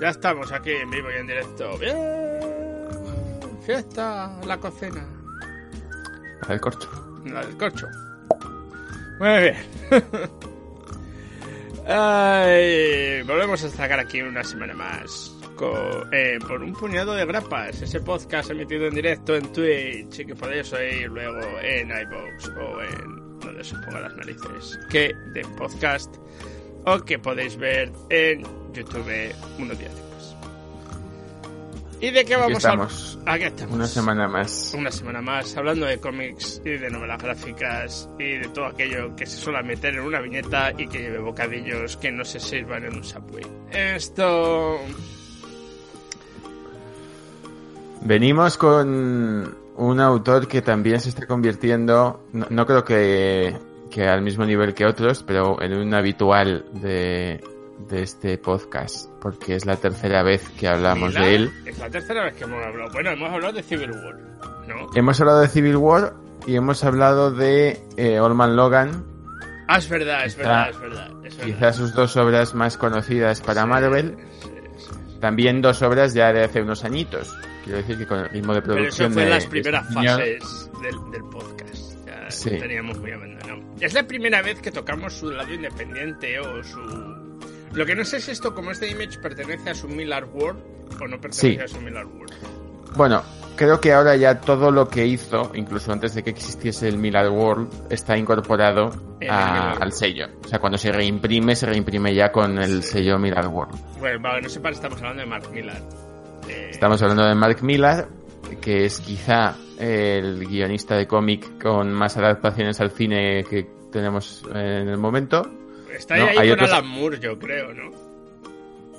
Ya estamos aquí en vivo y en directo. ¡Bien! Fiesta la cocina. La del corcho. La del corcho. Muy bien. Ay, volvemos a sacar aquí una semana más. co- eh, por un puñado de grapas. Ese podcast emitido en directo en Twitch y que podéis oír luego en iVoox o en donde se ponga las narices. Que de podcast o que podéis ver en YouTube unos días después. ¿Y de qué Aquí vamos estamos. a Aquí estamos. Una semana más. Una semana más hablando de cómics y de novelas gráficas y de todo aquello que se suele meter en una viñeta y que lleve bocadillos que no se sirvan en un subway. Esto... Venimos con un autor que también se está convirtiendo, no, no creo que, que al mismo nivel que otros, pero en un habitual de, de este podcast, porque es la tercera vez que hablamos Mila, de él. Es la tercera vez que hemos hablado. Bueno, hemos hablado de Civil War, ¿no? Hemos hablado de Civil War y hemos hablado de eh, Old Man Logan, Ah, es verdad, es verdad, es verdad. Es verdad. quizás sus dos obras más conocidas para Sí, Marvel. sí, sí. También dos obras ya de hace unos añitos. Quiero decir que con el ritmo de Pero producción eso fue en de las primeras este fases del, del podcast. Sí. lo teníamos muy abandonado. Es la primera vez que tocamos su lado independiente o su... Lo que no sé es esto, como este image pertenece a su Miller World o no pertenece Sí. a su Miller World. Bueno, creo que ahora ya todo lo que hizo, incluso antes de que existiese el Miller World, está incorporado a- al sello. O sea, cuando se reimprime, se reimprime ya con el sello Miller World. Bueno, vale, no sepan, estamos hablando de Mark Millar. Eh, Estamos hablando de Mark Millar, que es quizá el guionista de cómic con más adaptaciones al cine que tenemos en el momento. Está ahí, no, ahí hay con otros- Alan Moore, yo creo, ¿no?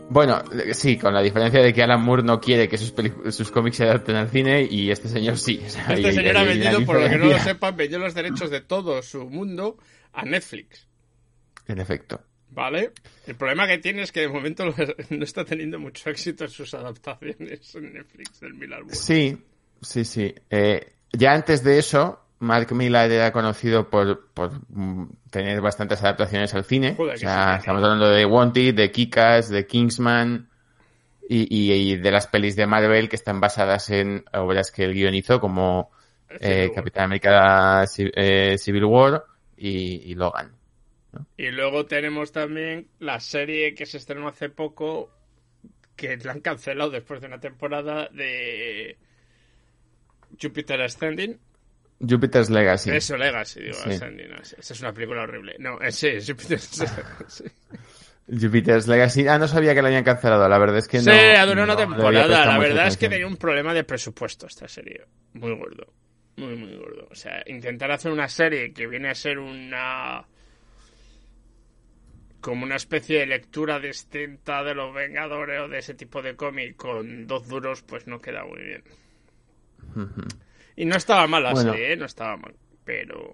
Bueno, sí, con la diferencia de que Alan Moore no quiere que sus, cómics se adapten al cine y este señor sí. O sea, Este señor ha hay vendido, por lo que no lo sepan, vendió los derechos de todo su mundo a Netflix. En efecto. ¿Vale? El problema que tiene es que de momento no está teniendo mucho éxito en sus adaptaciones en Netflix del Miller. Sí, sí, sí. Eh, ya antes de eso, Mark Millar era conocido por, por mm, tener bastantes adaptaciones al cine. Joder, o que sea, sí. estamos hablando de Wanted, de Kikas, de Kingsman y, y- y de las pelis de Marvel que están basadas en obras que él guionizó como eh. Capitán América eh, Civil War y, y Logan. Y luego tenemos también la serie que se estrenó hace poco, que la han cancelado después de una temporada de Jupiter Ascending. Jupiter's Legacy. Eso, Legacy, digo, Sí. Ascending. no, Esa es una película horrible. No, eh, sí, Jupiter sí. Jupiter's Legacy. Ah, no sabía que la habían cancelado. La verdad es que Sí, no. ha durado una no temporada. La verdad es que tenía un problema de presupuesto esta serie. Muy gordo. Muy, muy gordo. O sea, intentar hacer una serie que viene a ser una. como una especie de lectura distinta de los Vengadores o de ese tipo de cómic con dos duros, pues no queda muy bien. Y no estaba mal Bueno. serie, ¿eh? No estaba mal. Pero.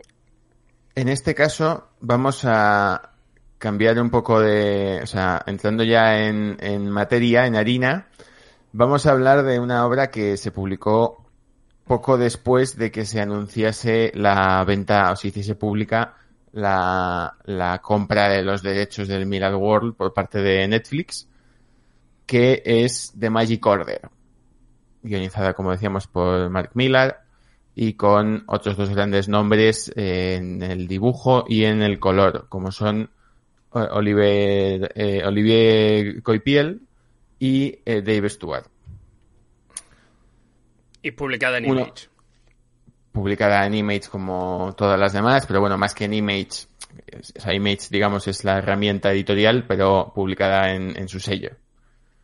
En este caso, vamos a cambiar un poco de. O sea, entrando ya en, en materia, en harina, vamos a hablar de una obra que se publicó poco después de que se anunciase la venta o se hiciese pública la, la compra de los derechos del Miller World por parte de Netflix, que es The Magic Order, guionizada, como decíamos, por Mark Millar y con otros dos grandes nombres en el dibujo y en el color, como son eh, Olivier, eh, Olivier Coipiel y eh, Dave Stewart. Y publicada en Uno. Image. Publicada en Image como todas las demás, pero bueno, más que en Image, o sea, Image, digamos, es la herramienta editorial, pero publicada en, en su sello.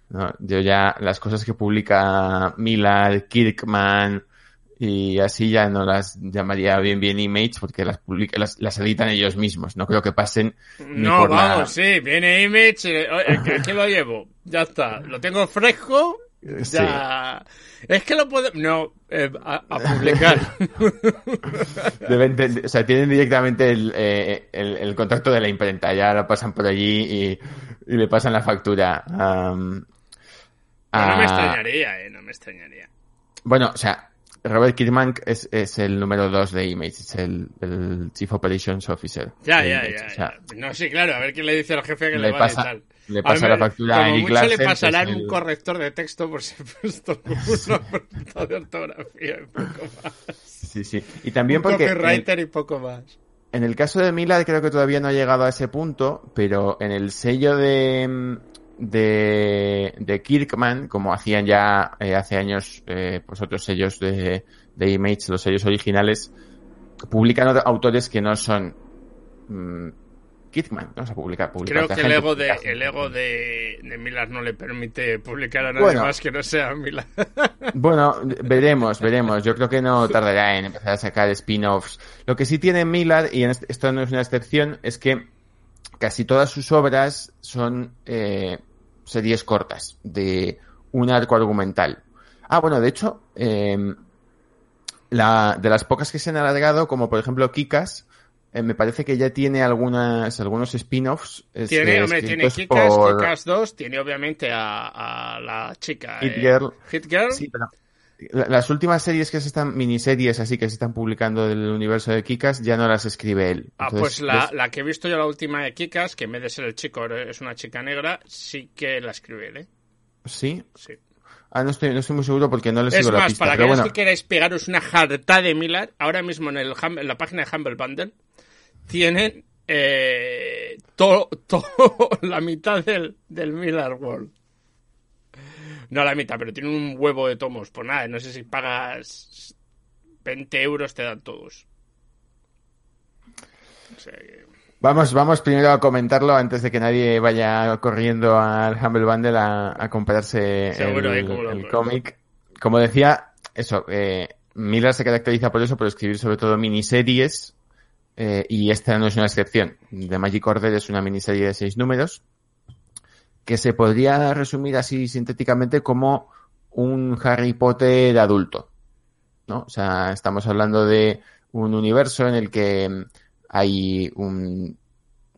¿No? Yo ya, las cosas que publica Millar, Kirkman, y así ya no las llamaría bien bien Image porque las publica, las, las editan ellos mismos. No creo que pasen. ni No, por la- vamos, sí, viene Image, eh, eh, ¿qué lo llevo? Ya está, lo tengo fresco, Sí. ya... Es que lo puedo... No, eh, a, a publicar. Deben de- o sea, tienen directamente el, eh, el, el contacto de la imprenta. Ya lo pasan por allí y, y le pasan la factura. No, no me a- extrañaría, eh, no me extrañaría. Bueno, o sea, Robert Kirkman es, es el número 2 de Image, es el, el Chief Operations Officer. Ya, ya, Image, ya, o sea, ya. No, sí, claro, a ver quién le dice al jefe que le le, va pasa- tal. le A pasa ver, la factura a Eric mucho le pasarán el- un corrector de texto por si he puesto una falta de ortografía y poco más. Sí, sí. Y también un porque copywriter y poco más. en el caso de Millard creo que todavía no ha llegado a ese punto, pero en el sello de, de, de Kirkman, como hacían ya eh, hace años eh, pues otros sellos de, de Image, los sellos originales, publican autores que no son mm, Kirkman, ¿no? O sea, publica, publica Creo que el ego de, el ego de, de Millard no le permite publicar a nadie Bueno. más que no sea Millard. Bueno, veremos, veremos. Yo creo que no tardará en empezar a sacar spin-offs. Lo que sí tiene Millard, y esto no es una excepción, es que casi todas sus obras son eh, series cortas, de un arco argumental. Ah, bueno, de hecho, eh, la, de las pocas que se han alargado, como por ejemplo Kikas, eh, me parece que ya tiene algunas, algunos spin-offs. es- Tiene, eh, hombre, tiene Kikas, por Kikas 2, tiene obviamente a, a la chica. Hit eh, Girl. Hit Girl. Sí, pero las últimas series que se están, miniseries así que se están publicando del universo de Kikas, ya no las escribe él. Ah, Entonces, pues la, la que he visto yo, la última de Kikas, que en vez de ser el chico es una chica negra, sí que la escribe él, ¿eh? Sí. Sí. Ah, no estoy, no estoy muy seguro porque no le Es sigo la más, pista. para pero aquellos bueno, que queráis pegaros una jarta de Millard, ahora mismo en, el, en la página de Humble Bundle tienen eh, todo, todo la mitad del, del Millard World. No la mitad, pero tienen un huevo de tomos. Pues nada, no sé si pagas 20 euros, te dan todos. O sea que- vamos, vamos primero a comentarlo antes de que nadie vaya corriendo al Humble Bundle a, a comprarse Seguro, el, ¿eh? El cómic. Como decía, eso, eh, Miller se caracteriza por eso, por escribir sobre todo miniseries, eh, y esta no es una excepción. The Magic Order es una miniserie de seis números, que se podría resumir así sintéticamente como un Harry Potter adulto. ¿no? O sea, estamos hablando de un universo en el que hay un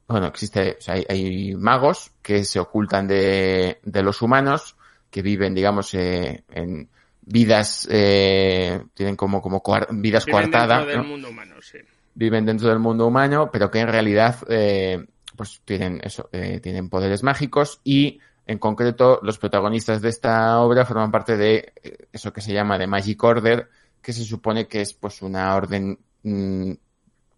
bueno, existe, o sea, hay, hay magos que se ocultan de, de los humanos, que viven, digamos, eh, en vidas, eh, tienen como, como coar- vidas Viven coartadas, dentro del mundo humano, sí. viven dentro del mundo humano, pero que en realidad eh, pues tienen eso, eh, tienen poderes mágicos y en concreto los protagonistas de esta obra forman parte de eh, eso que se llama de Magic Order, que se supone que es pues una orden mm,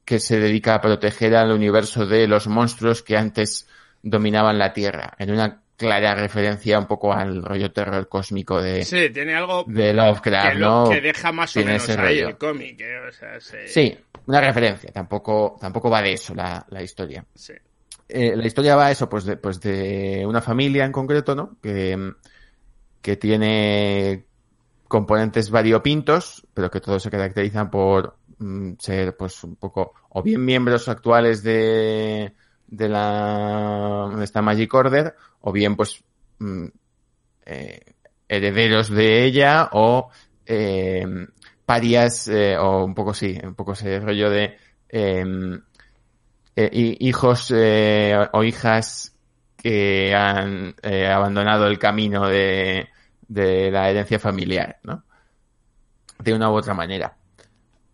que se dedica a proteger al universo de los monstruos que antes dominaban la Tierra, en una clara referencia un poco al rollo terror cósmico de, Sí, tiene algo de Lovecraft, que, lo- ¿no? que deja más o menos ahí rollo. el cómic, ¿eh? O sea, se- Sí, una referencia, tampoco, tampoco va de eso la, la historia. sí. Eh, la historia va eso, pues de, pues de una familia en concreto, ¿no? Que, que tiene componentes variopintos, pero que todos se caracterizan por mm, ser, pues, un poco, o bien miembros actuales de, de la, de esta Magic Order, o bien, pues, mm, eh, herederos de ella, o eh, parias, eh, o un poco, sí, un poco ese rollo de, em, eh, hi- hijos eh, o hijas que han eh, abandonado el camino de, de la herencia familiar, ¿no? De una u otra manera.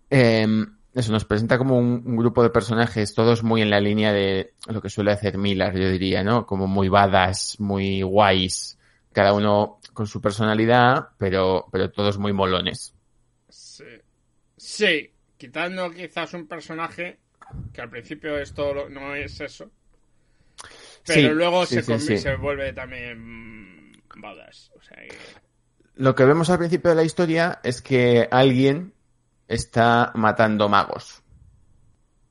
Eh, eso nos presenta como un, grupo de personajes, todos muy en la línea de lo que suele hacer Miller, yo diría, ¿no? Como muy badass, muy guays, cada uno con su personalidad, pero, pero todos muy molones. Sí. Sí, quitando quizás un personaje que al principio esto no es eso. Pero Sí, luego sí, se, sí, se vuelve también badass. O sea, que- Lo que vemos al principio de la historia es que alguien está matando magos.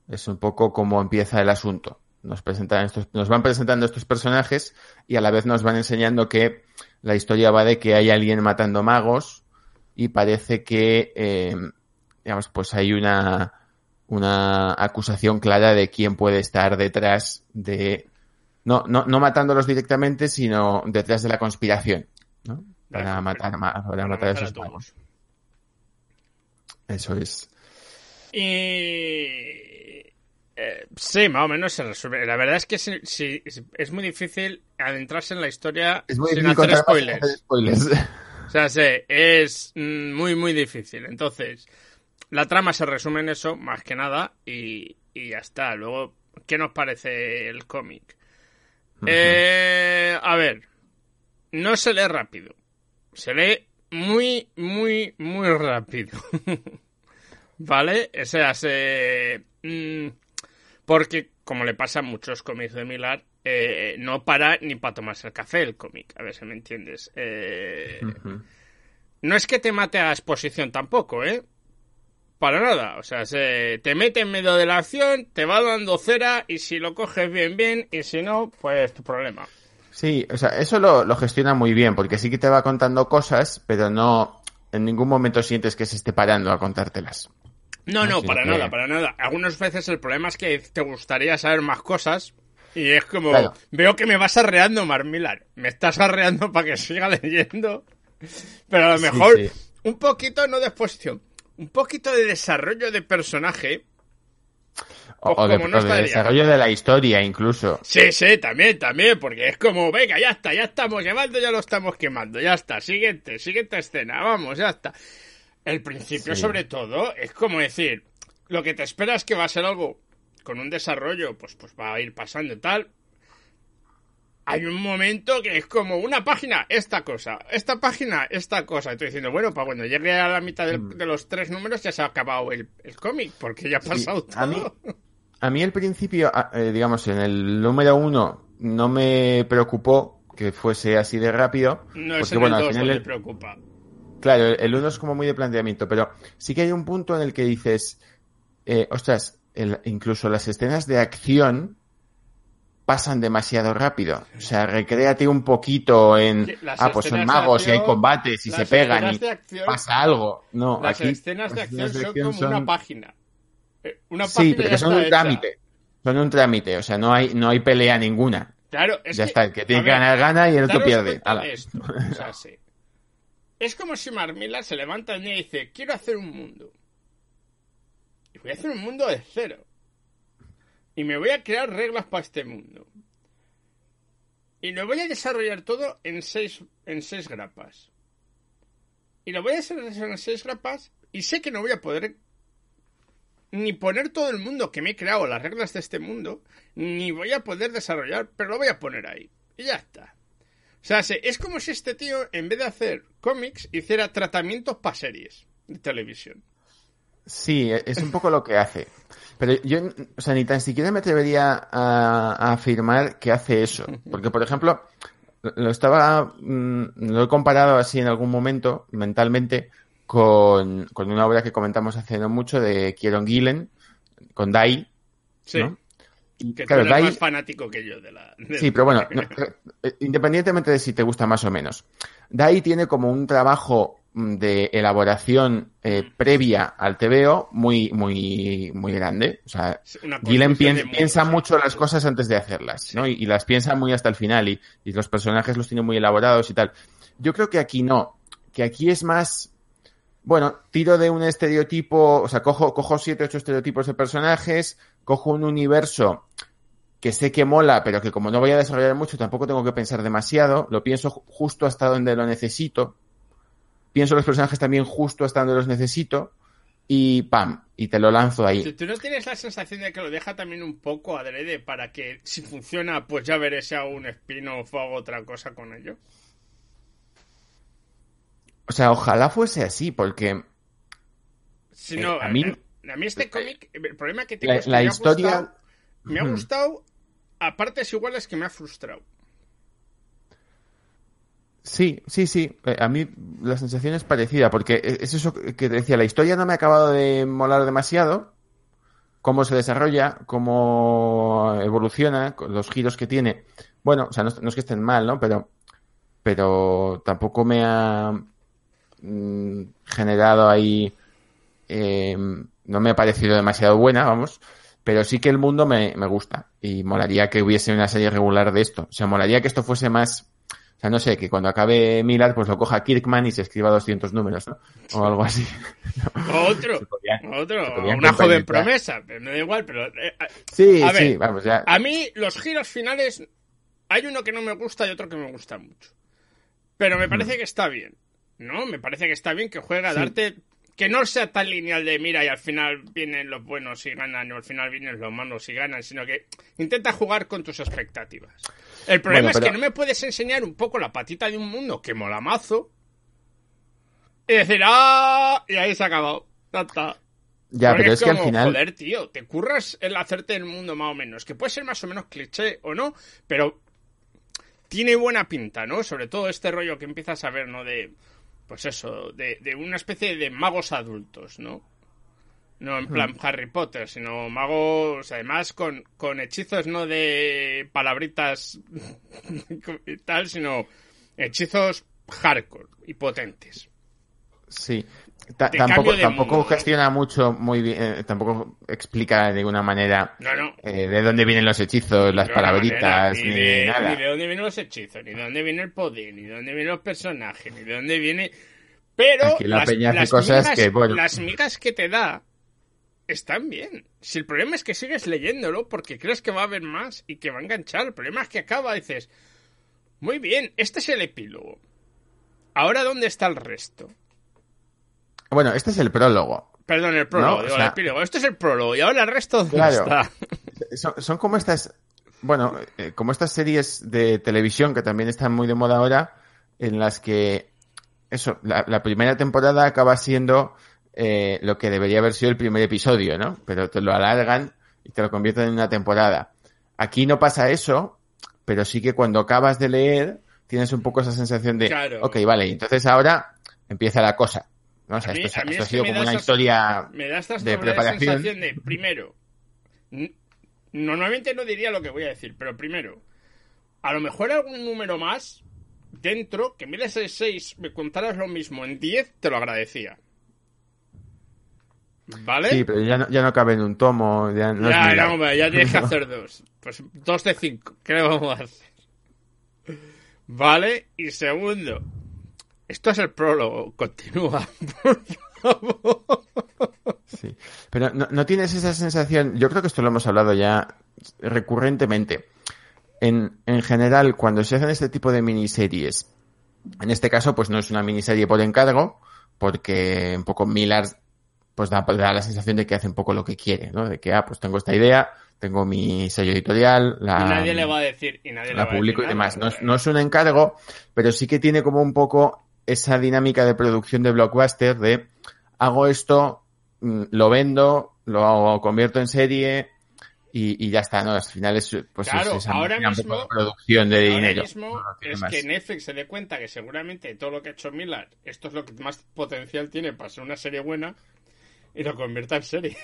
Es un poco como empieza el asunto. Nos, presentan estos, nos van presentando estos personajes y a la vez nos van enseñando que la historia va de que hay alguien matando magos y parece que, eh, digamos, pues hay una, una acusación clara de quién puede estar detrás de, no, no, no matándolos directamente, sino detrás de la conspiración, ¿no? Para matar, para, para matar a esos magos. Eso es. Y... Eh, sí, más o menos se resuelve. La verdad es que si, si, es muy difícil adentrarse en la historia Es muy sin hacer spoilers. hacer spoilers. O sea, sí, es muy, muy difícil. Entonces, la trama se resume en eso, más que nada, y, y ya está. Luego, ¿qué nos parece el cómic? Eh, a ver, no se lee rápido. Se lee muy, muy, muy rápido. ¿Vale? O sea, se... mm, porque, como le pasa a muchos cómics de Millar, eh, no para ni para tomarse el café el cómic. A ver si me entiendes. Eh, no es que te mate a exposición tampoco, ¿eh? Para nada. O sea, se te mete en medio de la acción, te va dando cera y si lo coges bien, bien, y si no, pues tu problema. Sí, o sea, eso lo, lo gestiona muy bien, porque sí que te va contando cosas, pero no, en ningún momento sientes que se esté parando a contártelas. No, no, Así para que- nada, para nada. Algunas veces el problema es que te gustaría saber más cosas y es como, Claro. veo que me vas arreando, Marmilar. Me estás arreando para que siga leyendo. Pero a lo Sí, mejor sí. un poquito, no de exposición, un poquito de desarrollo de personaje. O, Pues o de, como no o de desarrollo de la historia, incluso. Sí, sí, también, también, porque es como, venga, ya está, ya estamos llevando, ya lo estamos quemando, ya está, siguiente, siguiente escena, vamos, ya está. El principio, Sí. sobre todo, es como decir, lo que te esperas que va a ser algo con un desarrollo, pues, pues va a ir pasando y tal. Hay un momento que es como una página, esta cosa, esta página, esta cosa. Estoy diciendo, bueno, para cuando llegue a la mitad de los tres números ya se ha acabado el, el cómic, porque ya ha. Sí, pasado todo. a mí- A mí al principio, eh, digamos, en el número uno no me preocupó que fuese así de rápido. No es en bueno, el al 2 final el- preocupa. Claro, el 1 es como muy de planteamiento, pero sí que hay un punto en el que dices, eh, ostras, el- incluso las escenas de acción pasan demasiado rápido. O sea, recréate un poquito en, Sí, las ah, pues son magos y hay combates y se pegan y acción- pasa algo. No, Las aquí escenas de acción escenas de son como una página. Eh, Una Sí, página pero ya son un hecha. trámite. Son un trámite, o sea, no hay, no hay pelea ninguna. Claro, es ya que, está, el que tiene que ganar gana y el otro pierde. esto, o sea, sí. Es como si Marmila se levanta y dice, quiero hacer un mundo. Y voy a hacer un mundo de cero. Y me voy a crear reglas para este mundo. Y lo voy a desarrollar todo en seis, en seis grapas. Y lo voy a desarrollar en seis grapas y sé que no voy a poder ni poner todo el mundo que me he creado, las reglas de este mundo, ni voy a poder desarrollar, pero lo voy a poner ahí. Y ya está. O sea, se- es como si este tío, en vez de hacer cómics, hiciera tratamientos para series de televisión. Sí, e- es un poco lo que hace. Pero yo, o sea, ni tan siquiera me atrevería a, a afirmar que hace eso. Porque, por ejemplo, lo estaba, mm, lo he comparado así en algún momento, mentalmente, con, con una obra que comentamos hace no mucho de Kieron Gillen, con Dai. Sí. ¿no? Que claro, tú eres Dai- más fanático que yo de la... de- Sí, pero bueno, no, eh, independientemente de si te gusta más o menos. Dai tiene como un trabajo de elaboración eh, previa al TVO muy, muy, muy grande. O sea, Gillen mundo, piensa sí. mucho las cosas antes de hacerlas, ¿no? Y, y las piensa muy hasta el final y, y los personajes los tiene muy elaborados y tal. Yo creo que aquí no, que aquí es más, bueno, tiro de un estereotipo, o sea, cojo, cojo siete, ocho estereotipos de personajes, cojo un universo que sé que mola, pero que como no voy a desarrollar mucho, tampoco tengo que pensar demasiado, lo pienso ju- justo hasta donde lo necesito, pienso los personajes también justo hasta donde los necesito, y pam, y te lo lanzo ahí. ¿Tú, tú no tienes la sensación de que lo deja también un poco adrede para que si funciona, pues ya veré si hago un spin-off o hago otra cosa con ello? O sea, ojalá fuese así, porque Si Eh, a mí- a mí este cómic, el problema que tengo la, es que la me ha historia... gustado- me ha gustado a partes iguales que me ha frustrado. Sí, sí, sí. Eh, A mí la sensación es parecida, porque es eso que decía, la historia no me ha acabado de molar demasiado, cómo se desarrolla, cómo evoluciona, los giros que tiene. Bueno, o sea, no, no es que estén mal, ¿no? Pero, pero tampoco me ha... mm, generado ahí eh, no me ha parecido demasiado buena, vamos, pero sí que el mundo me, me gusta y molaría que hubiese una serie regular de esto. O sea, molaría que esto fuese más, o sea, no sé, que cuando acabe Millard pues lo coja Kirkman y se escriba 200 números, ¿no? O algo así. Otro, Se podía- otro, podían una joven promesa, pero me da igual, pero... eh, a- Sí, A sí, ver, vamos, ya. A mí los giros finales hay uno que no me gusta y otro que me gusta mucho. Pero me parece que está bien, ¿no? Me parece que está bien que juega a Sí. darte que no sea tan lineal de mira y al final vienen los buenos y ganan o al final vienen los malos y ganan, sino que intenta jugar con tus expectativas. El problema Bueno, es que no me puedes enseñar un poco la patita de un mundo que mola mazo y decir, ¡ah! Y ahí se ha acabado. Ya está. Ya, Porque pero es que al final. Joder, tío, te curras el hacerte el mundo más o menos. Que puede ser más o menos cliché o no, pero tiene buena pinta, ¿no? Sobre todo este rollo que empiezas a ver, ¿no? De, pues eso, de, de una especie de magos adultos, ¿no? No en plan Harry Potter, sino magos, además, con, con hechizos no de palabritas y tal, sino hechizos hardcore y potentes. Sí. Ta- tampoco tampoco mundo. gestiona mucho muy bien, eh, tampoco explica de ninguna manera No, no. eh, de dónde vienen los hechizos, las palabritas, manera, ni, de, nada. ni de dónde vienen los hechizos, ni de dónde viene el poder, ni de dónde vienen los personajes, ni de dónde viene. Pero la las, las cosas migas, que, bueno. las migas que te da están bien. Si el problema es que sigues leyéndolo porque crees que va a haber más y que va a enganchar, el problema es que acaba, dices, muy bien, este es el epílogo. Ahora, ¿dónde está el resto? Bueno, este es el prólogo. Perdón, el prólogo, No, o digo, sea- el epílogo. Este es el prólogo y ahora el resto, ¿dónde Claro. está? Son, son como estas, bueno, eh, como estas series de televisión que también están muy de moda ahora, en las que, eso, la, la primera temporada acaba siendo eh, lo que debería haber sido el primer episodio, ¿no? Pero te lo alargan y te lo convierten en una temporada. Aquí no pasa eso, pero sí que cuando acabas de leer tienes un poco esa sensación de, Claro. ok, vale, entonces ahora empieza la cosa. ¿no? O sea, mí- esto, esto ha es que sido como una historia me da esta de preparación. sensación de, primero, normalmente no diría lo que voy a decir, pero primero, a lo mejor algún número más dentro, que en vez de ser 6 me contaras lo mismo en 10, te lo agradecía. ¿Vale? Sí, pero ya no, ya no cabe en un tomo, ya no ya, hombre, ya tienes que hacer dos. Pues dos de cinco. ¿Qué le vamos a hacer? Vale, y segundo, esto es el prólogo. Continúa, por favor. Sí. Pero no, no tienes esa sensación, yo creo que esto lo hemos hablado ya recurrentemente. En, en general, cuando se hacen este tipo de miniseries, en este caso, pues no es una miniserie por encargo, porque un poco Millard pues da, da la sensación de que hace un poco lo que quiere, ¿no? De que, ah, pues tengo esta idea, tengo mi sello editorial, la, y nadie le va a decir, y nadie le la va a publico y demás. No es, no es un encargo, pero sí que tiene como un poco esa dinámica de producción de blockbuster de hago esto, mm, lo vendo, lo hago- convierto en serie y, y ya está, ¿no? Al final es, pues es esa ahora mismo- de producción de Ahora dinero. mismo No, es más. que Netflix se dé cuenta que seguramente todo lo que ha hecho Miller, esto es lo que más potencial tiene para ser una serie buena y lo convierta en serie.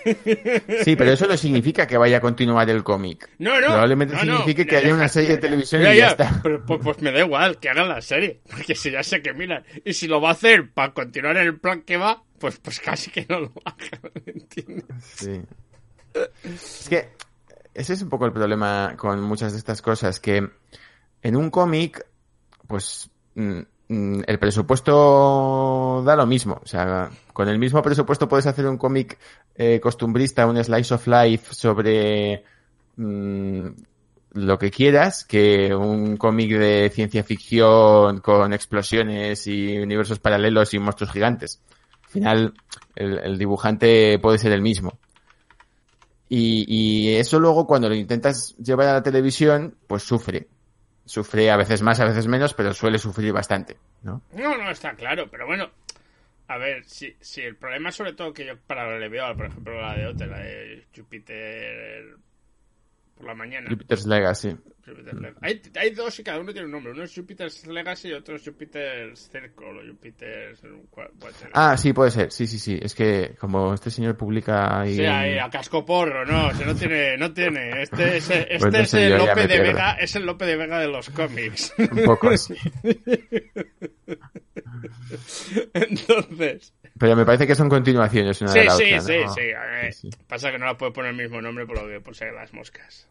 Sí, pero eso no significa que vaya a continuar el cómic. No, no. Probablemente no, signifique no, que haya una serie de televisión Ya, y ya ya, está. Pero pues, pues me da igual que hagan la serie. Porque si ya sé que miran. Y si lo va a hacer para continuar en el plan que va, pues, pues casi que no lo hagan. ¿Entiendes? Sí. Es que ese es un poco el problema con muchas de estas cosas, que en un cómic, pues mm, el presupuesto da lo mismo. O sea, con el mismo presupuesto puedes hacer un cómic eh, costumbrista, un slice of life sobre mm, lo que quieras, que un cómic de ciencia ficción con explosiones y universos paralelos y monstruos gigantes. Al final, el, el dibujante puede ser el mismo. Y, y eso luego cuando lo intentas llevar a la televisión, pues sufre. Sufre a veces más, a veces menos, pero suele sufrir bastante, ¿no? No, no, está claro. Pero bueno, a ver, si, si el problema sobre todo que yo para lo le por ejemplo, la de Ote, la de Júpiter por la mañana. Jupiter's Legacy. Jupiter's Legacy. Hay, hay dos y cada uno tiene un nombre. Uno es Jupiter's Legacy y otro es Jupiter's Circle o Jupiter's... Ah, sí, puede ser. Sí, sí, sí. Es que como este señor publica ahí... Sí, ahí, a casco porro, no, si no tiene, no tiene. Este, es- este Pues no es el Lope de. Vega, es el Lope de Vega de los cómics. Un poco así. Entonces. Pero me parece que son continuaciones una Sí, de la sí, otra, sí, ¿no? sí, ver, Sí, sí. Pasa que no la puedo poner el mismo nombre por lo que por ser las moscas.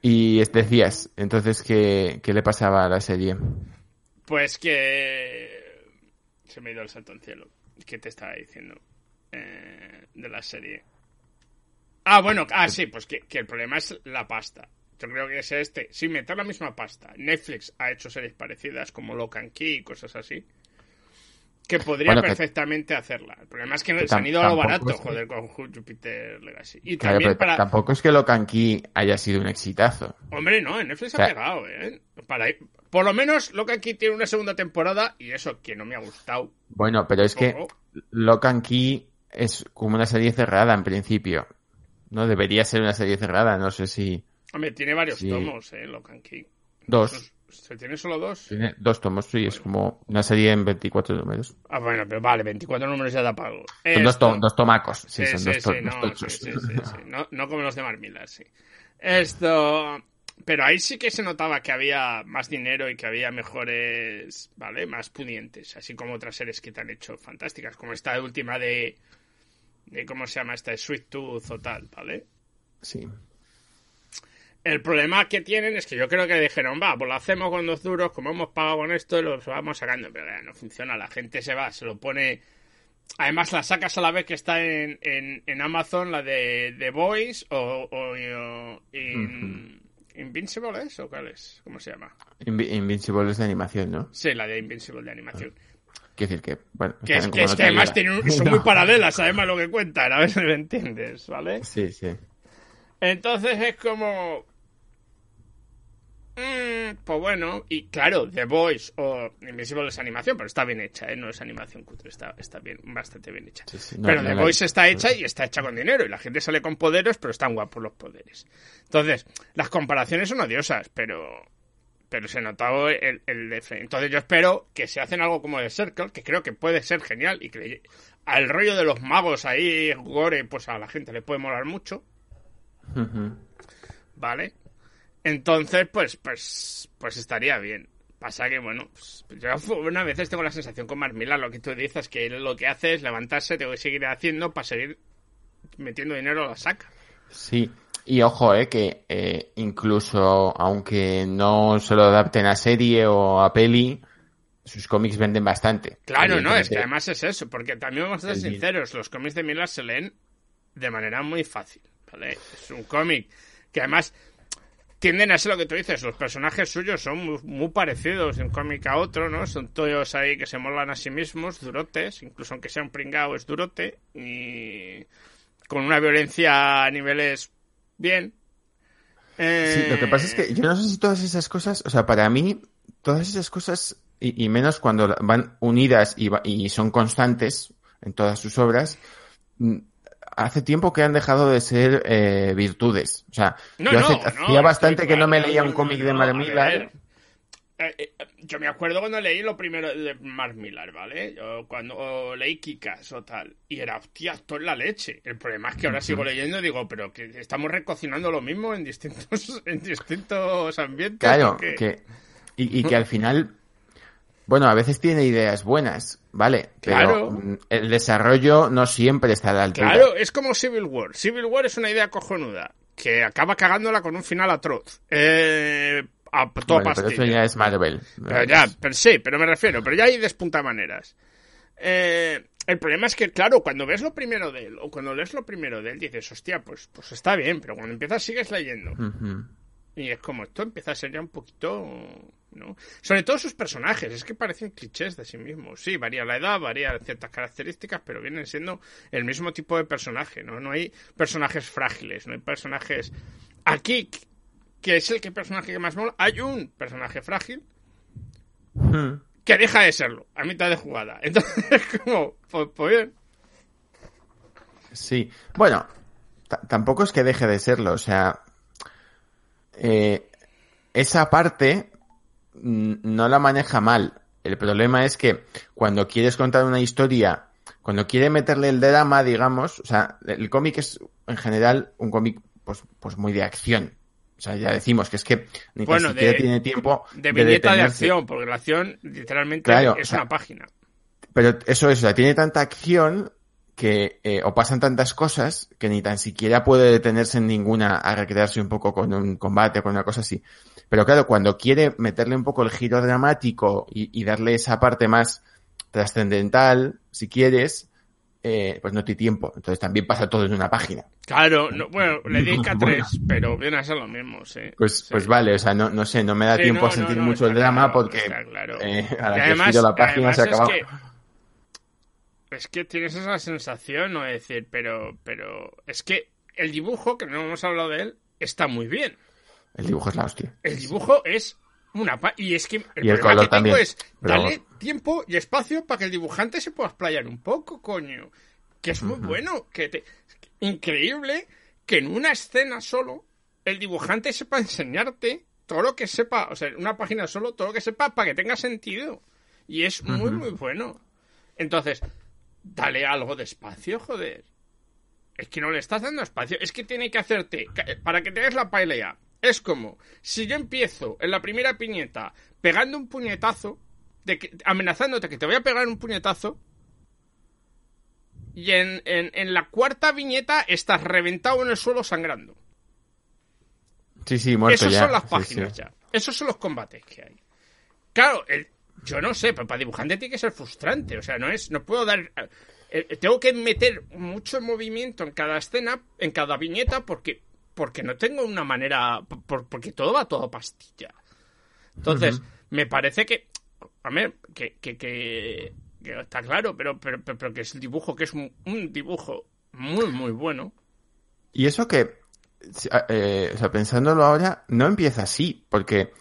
Y decías, entonces, ¿qué, qué le pasaba a la serie? Pues que. Se me ha ido el salto al cielo. ¿Qué te estaba diciendo? Eh, de la serie. Ah, bueno, ah, sí, pues que, que el problema es la pasta. Yo creo que es este. Sin meter la misma pasta. Netflix ha hecho series parecidas como Lock and Key y cosas así. Que podría Bueno, que- perfectamente hacerla. El problema es que que se han ido a lo barato, es que- joder, con Jupiter Legacy. Y Claro, también para. tampoco es que Locan Key haya sido un exitazo. Hombre, no, en Netflix O sea- ha pegado, ¿eh? Para... Por lo menos Lock and Key tiene una segunda temporada y eso que no me ha gustado. Bueno, pero es que. Locan Key es como una serie cerrada en principio. No debería ser una serie cerrada, no sé si... Hombre, tiene varios Sí. tomos, ¿eh? Lock and Key. Dos. ¿Se tiene solo dos? Tiene dos tomos, sí, es como una serie en 24 números. Ah, bueno, pero vale, 24 números ya da pago. Son dos, to- dos tomacos, sí, Sí, son sí, dos, to- sí, dos no, tochos. sí, sí, sí, sí. No, no como los de Marmila, sí. Esto... Pero ahí sí que se notaba que había más dinero y que había mejores, ¿vale? Más pudientes, así como otras series que te han hecho fantásticas, como esta última de... de ¿Cómo se llama? Esta de Sweet Tooth o tal, ¿vale? Sí. El problema que tienen es que yo creo que dijeron, va, pues lo hacemos con dos duros, como hemos pagado con esto, y los vamos sacando. Pero ya, no funciona, la gente se va, se lo pone. Además, la sacas a la vez que está en, en, en Amazon, la de The Voice o, o, o in- Invincible, ¿es? ¿O cuál es? ¿Cómo se llama? Invi- Invincible es de animación, ¿no? Sí, la de Invincible de animación. Quiero decir que, bueno, Que es que, es además tienen son muy paralelas, además, lo que cuentan, a ver si me entiendes, ¿vale? Sí, sí. Entonces es como. Mm, pues bueno, y claro, The Voice o Invisible es animación, pero está bien hecha, ¿eh? No es animación cutre, está, está bien, bastante bien hecha. Sí, sí, no, pero no The Voice está hecha y está hecha con dinero, y la gente sale con poderes, pero están guapos los poderes. Entonces, las comparaciones son odiosas, pero. Pero se notaba el, el Entonces yo espero que se hacen algo como The Circle, que creo que puede ser genial y que al rollo de los magos ahí, gore, pues a la gente le puede molar mucho. ¿Vale? Entonces, pues, pues, pues estaría bien. Pasa que, bueno, pues, yo una veces tengo la sensación con Marmila, lo que tú dices, que él lo que hace es levantarse, tengo que seguir haciendo para seguir metiendo dinero a la saca. Sí, y ojo, eh, que eh, incluso aunque no se lo adapten a serie o a peli, sus cómics venden bastante. Claro, no, es que además es eso, porque también vamos a ser sinceros, los cómics de Miller se leen de manera muy fácil, ¿vale? Es un cómic que además tienden a ser lo que tú dices, los personajes suyos son muy, muy parecidos de un cómic a otro, ¿no? Son todos ahí que se molan a sí mismos, durotes, incluso aunque sea un pringao es durote, y con una violencia a niveles bien. Sí, lo que pasa es que yo no sé si todas esas cosas, o sea, para mí, todas esas cosas, y, y menos cuando van unidas y, va- y son constantes en todas sus obras, mm, hace tiempo que han dejado de ser eh, virtudes. O sea, No, yo no, hace- no, hacía bastante que no me leía un cómic de Mark. Millar. Eh, eh, yo me acuerdo cuando leí lo primero de Mark Millar, ¿vale? Yo cuando leí Kikas o tal. Y era, hostia, esto es la leche. El problema es que ahora sigo leyendo y digo, pero que estamos recocinando lo mismo en distintos, en distintos ambientes. Claro, que, y, y que al final, bueno, a veces tiene ideas buenas, ¿vale? Pero Claro. mm, el desarrollo no siempre está a la altura. Claro, es como Civil War. Civil War es una idea cojonuda. Que acaba cagándola con un final atroz. Eh, a toda Bueno, pero eso ya es Marvel. Pero ya, pero sí, pero me refiero, pero ya hay despuntamaneras. Eh, el problema es que, claro, cuando ves lo primero de él, o cuando lees lo primero de él, dices, hostia, pues, pues está bien, pero cuando empiezas sigues leyendo. Y es como, esto empieza a ser ya un poquito, ¿no? Sobre todo sus personajes, es que parecen clichés de sí mismos. Sí, varía la edad, varía ciertas características, pero vienen siendo el mismo tipo de personaje, ¿no? No hay personajes frágiles, no hay personajes... Aquí, que es el que personaje que más mola, hay un personaje frágil Ujú. que deja de serlo a mitad de jugada. Entonces, es como, pues, pues bien. Sí, bueno, ta- tampoco es que deje de serlo, o sea, eh, esa parte no la maneja mal. El problema es que cuando quieres contar una historia, cuando quiere meterle el drama, digamos, o sea, el cómic es en general un cómic pues, pues muy de acción. O sea, ya decimos que es que ni Bueno, siquiera de- tiene tiempo De viñeta de, detenerse. acción, porque la acción literalmente Claro, es o sea, una página. Pero eso es, o sea, tiene tanta acción que, eh, o pasan tantas cosas que ni tan siquiera puede detenerse en ninguna a recrearse un poco con un combate o con una cosa así. Pero claro, cuando quiere meterle un poco el giro dramático y, y darle esa parte más trascendental, si quieres, eh, pues no tiene tiempo. Entonces también pasa todo en una página. Claro, no, bueno, le dedica tres, pero viene a ser lo mismo, sí. Pues, Sí. pues vale, o sea, no, no sé, no me da Sí, tiempo no, a sentir no, mucho el drama claro, porque claro. eh, a la que además- giro la página se acabado. Es que, es que tienes esa sensación, no es decir, pero, pero es que el dibujo, que no hemos hablado de él, está muy bien. El dibujo es la hostia. El dibujo es una pa y es que el, Y el problema color que tengo también, es pero darle tiempo y espacio para que el dibujante se pueda explayar un poco, coño. Que es muy bueno, que te... increíble que en una escena solo el dibujante sepa enseñarte todo lo que sepa, o sea, en una página solo todo lo que sepa para que tenga sentido. Y es muy muy bueno. Entonces, dale algo de espacio, joder. Es que no le estás dando espacio. Es que tiene que hacerte. Para que te des la pelea. Es como si yo empiezo en la primera piñeta pegando un puñetazo, de que, amenazándote que te voy a pegar un puñetazo, y en, en, en la cuarta viñeta estás reventado en el suelo sangrando. Sí, sí, muerto Esas ya. son las Sí, páginas sí. ya. Esos son los combates que hay. Claro, el- yo no sé, pero para dibujante tiene que ser frustrante. O sea, no es, no puedo dar. eh, eh, tengo que meter mucho movimiento en cada escena, en cada viñeta, porque, porque no tengo una manera. por- porque todo va todo pastilla. Entonces, me parece que. A ver, que, que, que- que está claro, pero, pero, pero, pero que es el dibujo, que es un, un dibujo muy, muy bueno. Y eso que, eh, o sea, pensándolo ahora, no empieza así, porque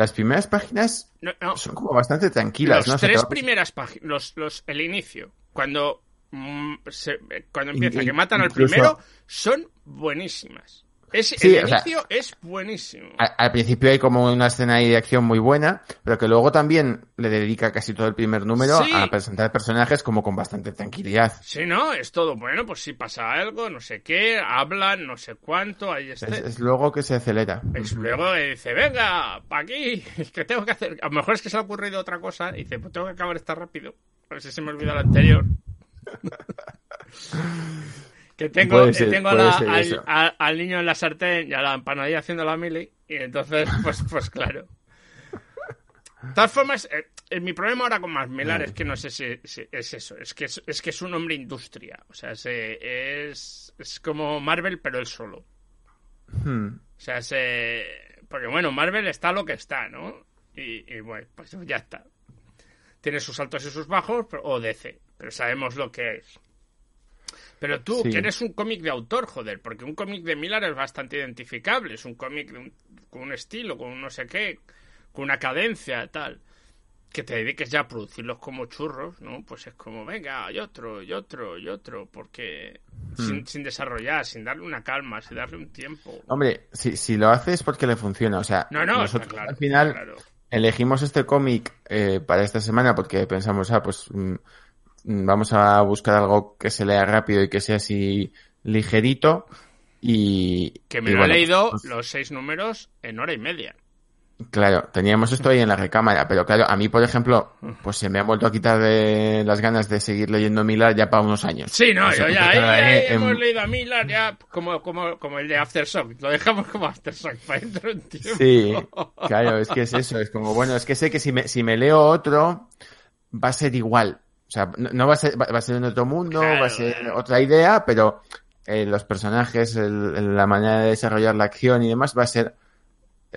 las primeras páginas No, no, son como bastante tranquilas, te tres primeras páginas, los, los, el inicio, cuando, mm, se- cuando empieza in- que matan al primero, son buenísimas. Ese, Sí, el sea- es buenísimo. a- al principio hay como una escena ahí de acción muy buena, pero que luego también le dedica casi todo el primer número Sí. a presentar personajes como con bastante tranquilidad. Si no, es todo bueno, pues si pasa algo, no sé qué, hablan, no sé cuánto, ahí Es, está. es luego que se acelera. Es luego eh, dice, venga, pa' aquí, que tengo que hacer. A lo mejor es que se ha ocurrido otra cosa. Y dice, pues tengo que acabar esta rápido. A ver si se me olvida la anterior. que tengo, ser, tengo la- al, a- al niño en la sartén y a la empanadilla haciendo la mili. Y entonces, pues, pues claro. De todas formas, eh, eh, mi problema ahora con Mark Millar es que no sé si, si es eso. Es que es, es que es un hombre industria. O sea, se- es, es como Marvel, pero él solo. Hmm. O sea, se... Porque bueno, Marvel está lo que está, ¿no? Y, y, bueno, pues ya está. Tiene sus altos y sus bajos, pero- o DC, pero sabemos lo que es. Pero tú, Sí. que eres un cómic de autor, joder, porque un cómic de Miller es bastante identificable, es un cómic un- con un estilo, con un no sé qué, con una cadencia, tal. Que te dediques ya a producirlos como churros, ¿no? Pues es como, venga, y otro, y otro, y otro, porque sin, sin desarrollar, sin darle una calma, sin darle un tiempo. Hombre, si, si lo hace es porque le funciona. O sea, No, no, nosotros claro. al final claro. elegimos este cómic eh, para esta semana porque pensamos, ah, pues mm, mm, vamos a buscar algo que se lea rápido y que sea así ligerito. Y. Que me y lo bueno, he leído pues, los seis números en hora y media. Claro, teníamos esto ahí en la recámara, pero claro, a mí, por ejemplo, pues se me ha vuelto a quitar de las ganas de seguir leyendo Milar ya para unos años. Sí, no, O sea, yo ya, vez, hemos em, leído a Miller ya como, como, como el de Aftershock. Lo dejamos como Aftershock para dentro de un tiempo. Sí, claro, es que es eso, es como, bueno, es que sé que si me, si me leo otro, va a ser igual. O sea, no, no va a ser, va, va a ser en otro mundo, Claro, va a ser claro. otra idea, pero eh, los personajes, el- la manera de desarrollar la acción y demás va a ser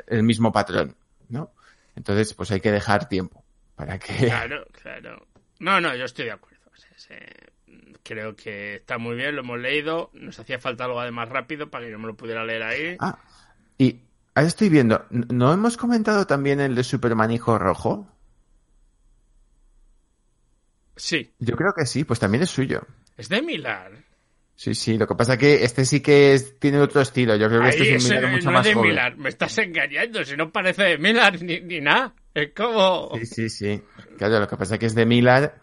el mismo patrón, ¿no? Entonces, pues hay que dejar tiempo para que... Claro, claro. No, no, yo estoy de acuerdo. O sea, se- creo que está muy bien, lo hemos leído. Nos hacía falta algo además rápido para que yo me lo pudiera leer ahí. Ah, y ahora estoy viendo, ¿n- ¿no hemos comentado también el de Superman Hijo Rojo? Sí, Yo creo que sí, pues también es suyo. es de Miller. Sí, sí, lo que pasa que este sí que es- tiene otro estilo. Yo creo que Ahí este es un ese Miller no mucho es más de joven. Miller. Me estás engañando. Si no parece de Miller ni, ni nada. Es como. Sí, sí, sí. Claro, lo que pasa que es de Miller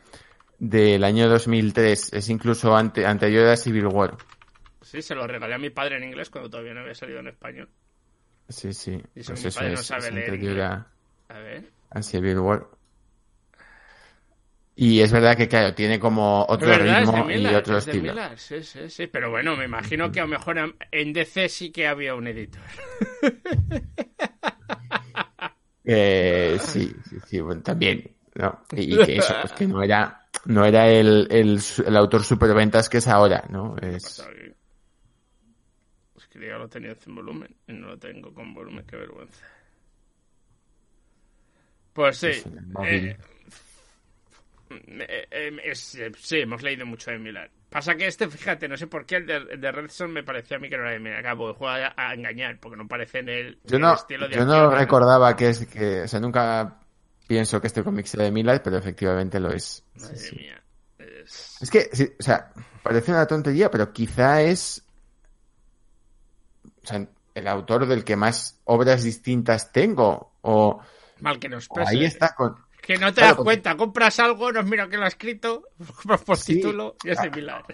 del año 2003. Es incluso ante, anterior a Civil War. Sí, se lo regalé a mi padre en inglés cuando todavía no había salido en español. Sí, sí. Y eso Pues mi eso padre no es, sabe es leer anterior a, A ver. a Civil War. Y es verdad que, claro, tiene como otro ritmo y otro es de estilo. Miller, sí, sí, sí. Pero bueno, me imagino que a lo mejor en- DC sí que había un editor. Eh, sí, sí, sí, bueno, también. ¿no? Y, y que eso, pues que no era, no era el, el, el autor superventas que es ahora, ¿no? Es, Aquí. Es que ya lo tenía en volumen y no lo tengo con volumen, qué vergüenza. Pues sí. Eh, eh, eh, es- eh, sí, hemos leído mucho de Miller. Pasa que este, fíjate, no sé por qué el de, el de Redson me parecía a mí que no era de Miller. Acabo, juega a, a engañar porque no parece en el, Yo el no, estilo de yo no recordaba que es que, o sea, nunca pienso que este cómic sea de Miller, pero efectivamente lo es. Sí, Madre sí. mía. Es- Es que, sí, o sea, parece una tontería, pero quizá es, o sea, el autor del que más obras distintas tengo, o, Mal que nos pese. ahí está con, Que no te Claro, das cuenta, compras algo, no mira que lo ha escrito, compras por Sí. título y es de Miller.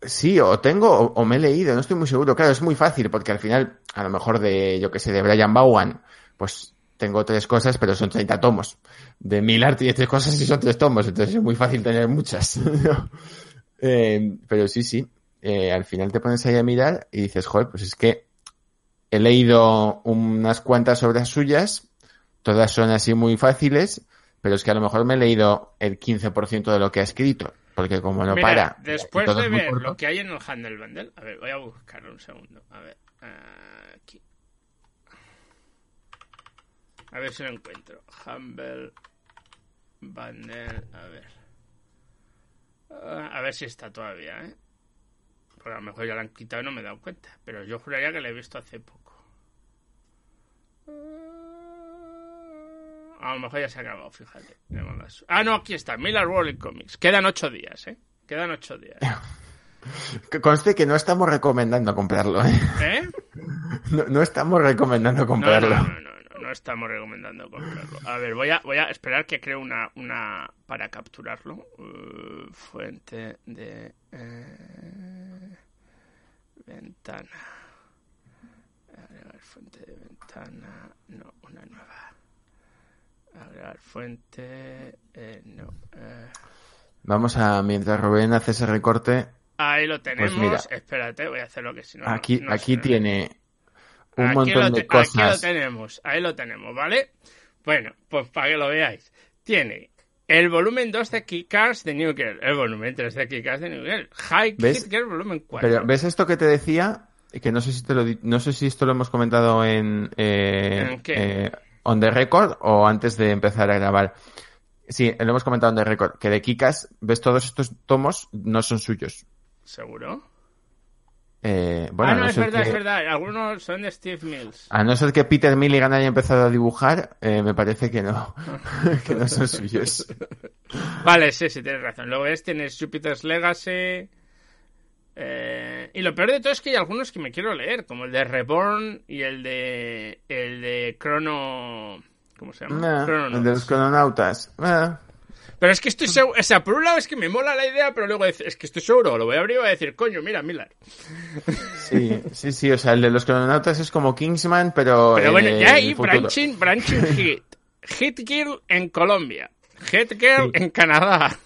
Sí, o tengo o, o me he leído, no estoy muy seguro. Claro, es muy fácil porque al final, a lo mejor de, yo que sé, de Brian Vaughan, pues tengo tres cosas, pero son 30 tomos. De Miller tiene tres cosas y son tres tomos, entonces es muy fácil tener muchas. Eh, pero sí, sí, eh, al final te pones ahí a mirar y dices, joder, pues es que he leído unas cuantas obras suyas, todas son así muy fáciles, pero es que a lo mejor me he leído el 15% de lo que ha escrito, porque como no Mira, para. después de ver corto, lo que hay en el Handle Bundle, a ver, voy a buscarlo un segundo. A ver, aquí. A ver si lo encuentro. Humble Bundle, a ver. Ah, a ver si está todavía, ¿eh? Porque a lo mejor ya lo han quitado y no me he dado cuenta. Pero yo juraría que lo he visto hace poco. A lo mejor ya se ha acabado, fíjate. Ah, no, aquí está. Miller World Comics. Quedan ocho días, ¿eh? Quedan ocho días. Que conste que no estamos recomendando comprarlo, ¿eh? ¿Eh? No, no estamos recomendando No, no, comprarlo. no, no, no, no estamos recomendando comprarlo. A ver, voy a, voy a esperar que cree una, una para capturarlo. Uh, fuente de eh, ventana. Fuente de ventana. No, una nueva. Fuente. eh, no. eh. Vamos a, mientras Rubén hace ese recorte, Ahí lo tenemos. mira. Espérate, voy a hacer lo que si no. aquí, no aquí tiene un Aquí montón de te- Aquí lo cosas. tenemos, ahí lo tenemos, ¿vale? Bueno, pues para que lo veáis. Tiene el volumen 2 de Kickers de New Girl, el volumen 3 de Kickers de New Girl, High ¿Ves? Girl volumen 4. Pero, ¿ves esto que te decía? Que no sé si te lo no sé si esto lo hemos comentado en, eh, ¿En qué? eh, on the record o antes de empezar a grabar. Sí, lo hemos comentado on the record, que de Kikas, ves todos estos tomos no son suyos. ¿Seguro? Eh, bueno, ah, no, a es verdad, que- es verdad. Algunos son de Steve Mills. A no ser que Peter Milligan haya empezado a dibujar, eh, me parece que no, que no son suyos. Vale, sí, sí, tienes razón. Luego ves, tienes Jupiter's Legacy. Eh, y lo peor de todo es que hay algunos que me quiero leer, como el de Reborn y el de. El de Chrono. ¿Cómo se llama? Nah, Chrononauts. el de los crononautas. Ah, Pero es que estoy seguro, o sea, por un lado es que me mola la idea, pero luego es, que estoy seguro, lo voy a abrir y voy a decir, coño, mira, Miller. sí, sí, sí, o sea, el de los crononautas es como Kingsman, pero... Pero bueno, eh, ya hay branching, branching hit. Hit Girl en Colombia. Hit Girl Sí. en Canadá.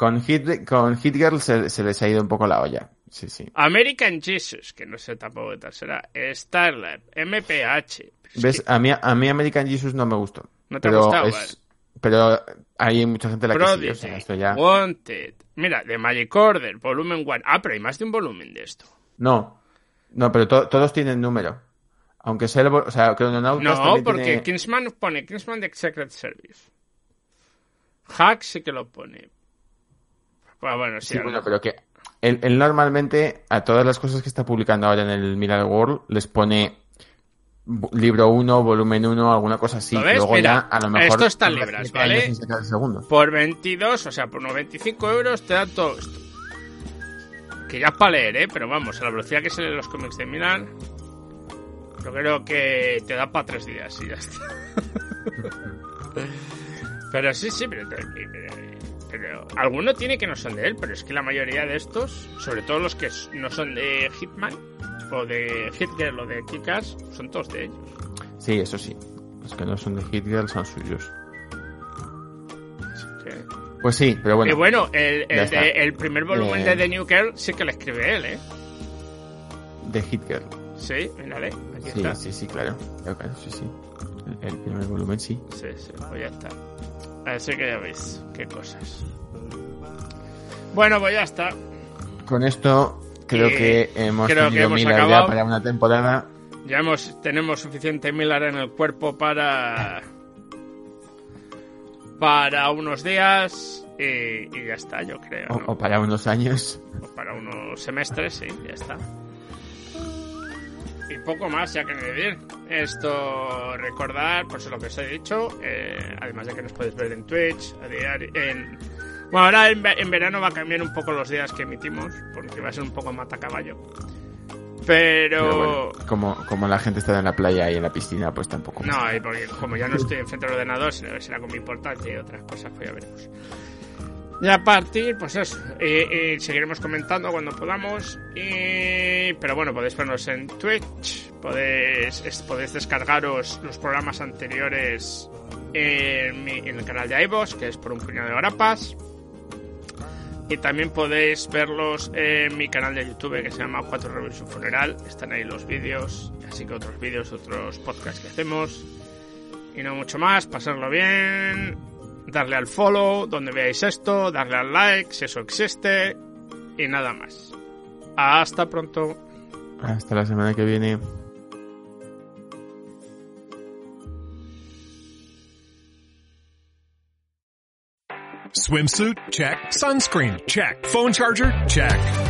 Con Hit, con Hit Girl se, se les ha ido un poco la olla. Sí, sí. American Jesus, que no sé tampoco qué tal será. Starlab, MPH. Es ¿Ves? que- A mí, a mí American Jesus no me gustó. ¿No te ha pero gustado? es- Vale. Pero hay mucha gente a la que sí, o sea, esto ya... Wanted. Mira, de Magic Order, volumen 1. Ah, pero hay más de un volumen de esto. No, no, pero to- todos tienen número. Aunque sea el... O sea, Crononautas No, porque tiene- Kingsman pone Kingsman de Secret Service. Hack sí que lo pone. Pues bueno, sí. Sí, bueno, pero que él, él normalmente a todas las cosas que está publicando ahora en el Miller World les pone libro 1, volumen 1, alguna cosa así. ¿Lo ves? Luego Mira, ya a lo mejor esto está en libras, ¿vale? Por 22, o sea, por 95 euros te da todo esto. Que ya es para leer, ¿eh? Pero vamos, a la velocidad que se leen los cómics de Milan, yo creo que te da para tres días y ya está. pero sí, sí, pero, pero, pero alguno tiene que no son de él, pero es que la mayoría de estos, sobre todo los que no son de Hitman, o de Hit Girl o de Kikas son todos de ellos. Sí, eso sí. Los que no son de Hit Girl son suyos. Pues sí, pero bueno. y bueno, el, ya el, está. de- el primer volumen Eh, de The New Girl sí que lo escribe él, ¿eh? De Hit Girl. Sí, mírale, aquí Sí, está. sí, sí, claro. Claro, sí, sí. El primer volumen sí. Sí, sí, pues ya está. Así que ya veis, qué cosas. Bueno, pues ya está. Con esto creo Y que hemos creo que tenido hemos Miller acabado. ya para una temporada. Ya hemos, tenemos suficiente Miller en el cuerpo para. para unos días y, y ya está, yo creo. O, o para unos años. O para unos semestres, sí, ya está. Y poco más ya que añadir. Esto, recordar, pues lo que os he dicho, eh, además de que nos podéis ver en Twitch, a diario, en... Bueno, ahora en, en verano va a cambiar un poco los días que emitimos, porque va a ser un poco mata caballo. Pero... Pero bueno, como, como la gente está en la playa y en la piscina, pues tampoco. No, y porque como ya no estoy enfrente del ordenador, será será con mi importancia y otras cosas, pues ya veremos. Y a partir, pues eso, y, y seguiremos comentando cuando podamos. Y, pero bueno, podéis vernos en Twitch, podéis, podéis descargaros los programas anteriores en, el canal de iVoox, que es por un puñado de grapas. Y también podéis verlos en mi canal de YouTube que se llama Cuatro Reviews Funeral. Están ahí los vídeos, así que otros vídeos, otros podcasts que hacemos. Y no mucho más, pasarlo bien, darle al follow donde veáis esto, darle al like si eso existe y nada más. Hasta pronto. Hasta la semana que viene. Swimsuit? Check. Sunscreen? Check. Phone charger? Check.